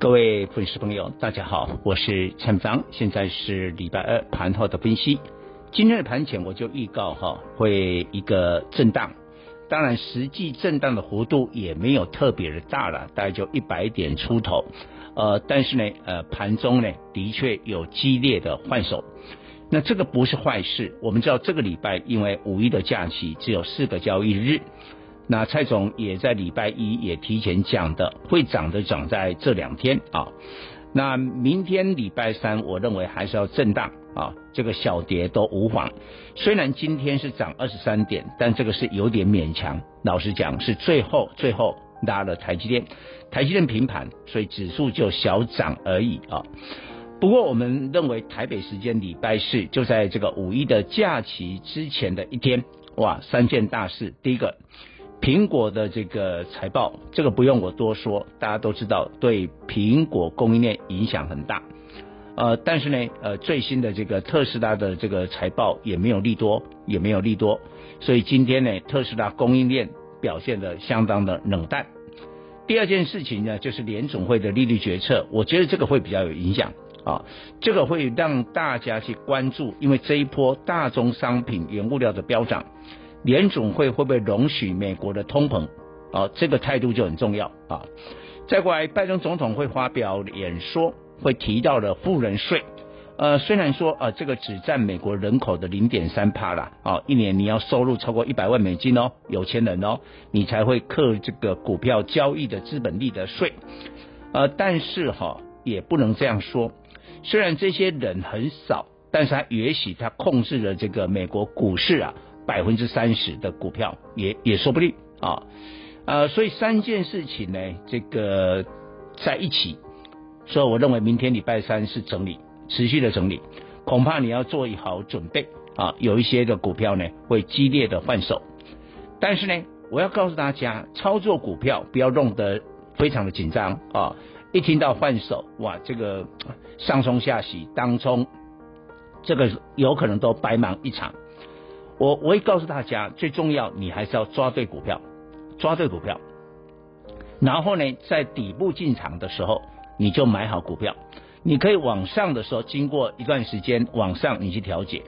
各位粉丝朋友，大家好，我是陈芳，现在是礼拜二盘后的分析。今天的盘前我就预告哈，会一个震荡，当然实际震荡的幅度也没有特别的大了，大概就一百点出头。呃，但是呢，呃，盘中呢的确有激烈的换手，那这个不是坏事。我们知道这个礼拜因为五一的假期只有四个交易日。那蔡总也在礼拜一也提前讲的，会涨的涨在这两天啊。那明天礼拜三，我认为还是要震荡啊，这个小跌都无妨。虽然今天是涨二十三点，但这个是有点勉强。老实讲，是最后最后拉了台积电，台积电平盘，所以指数就小涨而已啊。不过我们认为台北时间礼拜四，就在这个五一的假期之前的一天，哇，三件大事，第一个。苹果的这个财报，这个不用我多说，大家都知道，对苹果供应链影响很大。呃，但是呢，呃，最新的这个特斯拉的这个财报也没有利多，也没有利多，所以今天呢，特斯拉供应链表现得相当的冷淡。第二件事情呢，就是联总会的利率决策，我觉得这个会比较有影响啊，这个会让大家去关注，因为这一波大宗商品原物料的飙涨。联总会会不会容许美国的通膨？啊，这个态度就很重要啊。再过来，拜登总统会发表演说，会提到了富人税。呃，虽然说呃，这个只占美国人口的零点三帕啦，啊，一年你要收入超过一百万美金哦，有钱人哦，你才会课这个股票交易的资本利得税。呃，但是哈，也不能这样说。虽然这些人很少，但是他也许他控制了这个美国股市啊。百分之三十的股票也也说不定啊，呃，所以三件事情呢，这个在一起，所以我认为明天礼拜三是整理，持续的整理，恐怕你要做好准备啊，有一些的股票呢会激烈的换手，但是呢，我要告诉大家，操作股票不要弄得非常的紧张啊，一听到换手，哇，这个上冲下洗当中，这个有可能都白忙一场。我我会告诉大家，最重要你还是要抓对股票，抓对股票，然后呢，在底部进场的时候，你就买好股票。你可以往上的时候，经过一段时间往上，你去调节。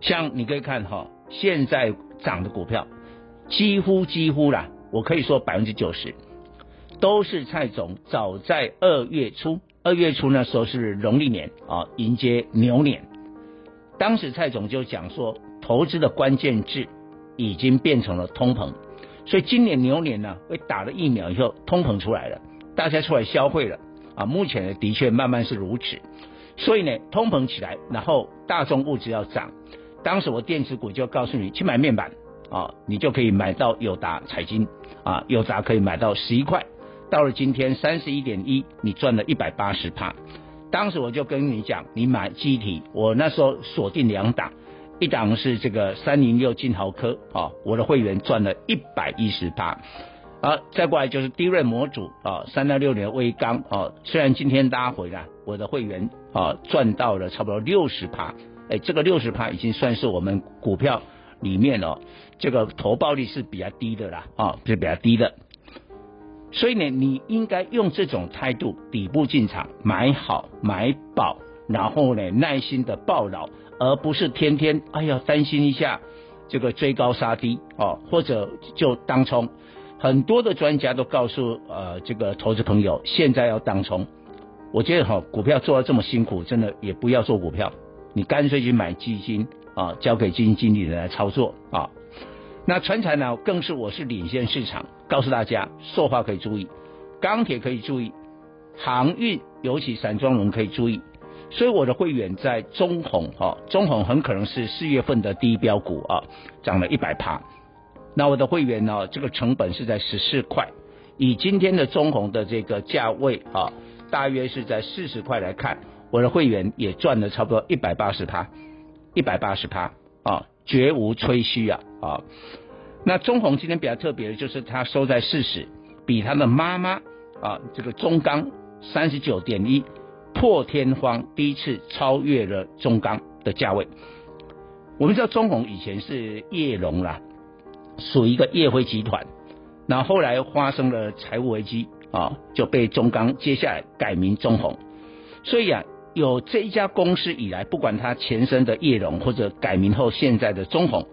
像你可以看哈，现在涨的股票，几乎几乎啦，我可以说百分之九十都是蔡总早在二月初，二月初那时候是农历年啊，迎接牛年，当时蔡总就讲说。投资的关键字已经变成了通膨，所以今年牛年呢，会打了疫苗以后，通膨出来了，大家出来消费了啊。目前呢，的确慢慢是如此，所以呢，通膨起来，然后大众物质要涨。当时我电子股就告诉你去买面板啊，你就可以买到友达、彩晶啊，友达可以买到十一块，到了今天三十一点一，你赚了一百八十趴。当时我就跟你讲，你买记忆体，我那时候锁定两档。一档是这个三零六金豪科啊，我的会员赚了一百一十八，啊，再过来就是 DRAM 模组啊，三到六年的威刚啊，虽然今天拉回来，我的会员啊赚到了差不多六十趴，哎，这个六十趴已经算是我们股票里面哦，这个投报率是比较低的啦，啊，是比较低的，所以呢，你应该用这种态度底部进场，买好买饱，然后呢，耐心的抱牢。而不是天天哎呀担心一下这个追高杀低哦，或者就当冲。很多的专家都告诉呃这个投资朋友，现在要当冲。我觉得哈，股票做得这么辛苦，真的也不要做股票，你干脆去买基金啊，交给基金经理人来操作啊。那传产呢，更是我是领先市场，告诉大家，塑化可以注意，钢铁可以注意，航运尤其散装轮可以注意。所以我的会员在中鸿哈，中鸿很可能是四月份的第一标股啊，涨了一百趴。那我的会员呢，这个成本是在十四块，以今天的中鸿的这个价位啊，大约是在四十块来看，我的会员也赚了差不多一百八十趴，一百八十趴啊，绝无吹嘘啊啊！那中鸿今天比较特别的就是它收在四十，比它的妈妈啊这个中钢三十九点一破天荒第一次超越了中钢的价位。我们知道中鸿以前是叶龙啦，属于一个叶辉集团，那后来发生了财务危机啊，就被中钢接下来改名中鸿。所以啊，有这一家公司以来，不管它前身的叶龙或者改名后现在的中鸿，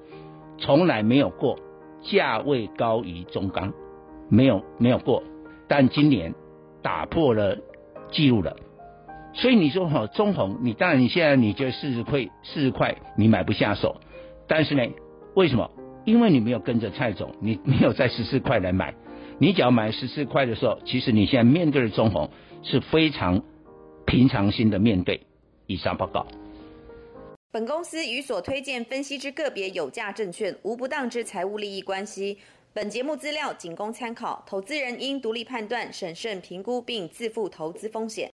从来没有过价位高于中钢，没有没有过。但今年打破了记录了。所以你说哈，中红，你当然你现在你觉得四十块四十块你买不下手，但是呢，为什么？因为你没有跟着蔡总，你没有在十四块来买，你只要买十四块的时候，其实你现在面对的中红是非常平常心的面对。以上报告。本公司与所推荐分析之个别有价证券无不当之财务利益关系。本节目资料仅供参考，投资人应独立判断、审慎评估并自负投资风险。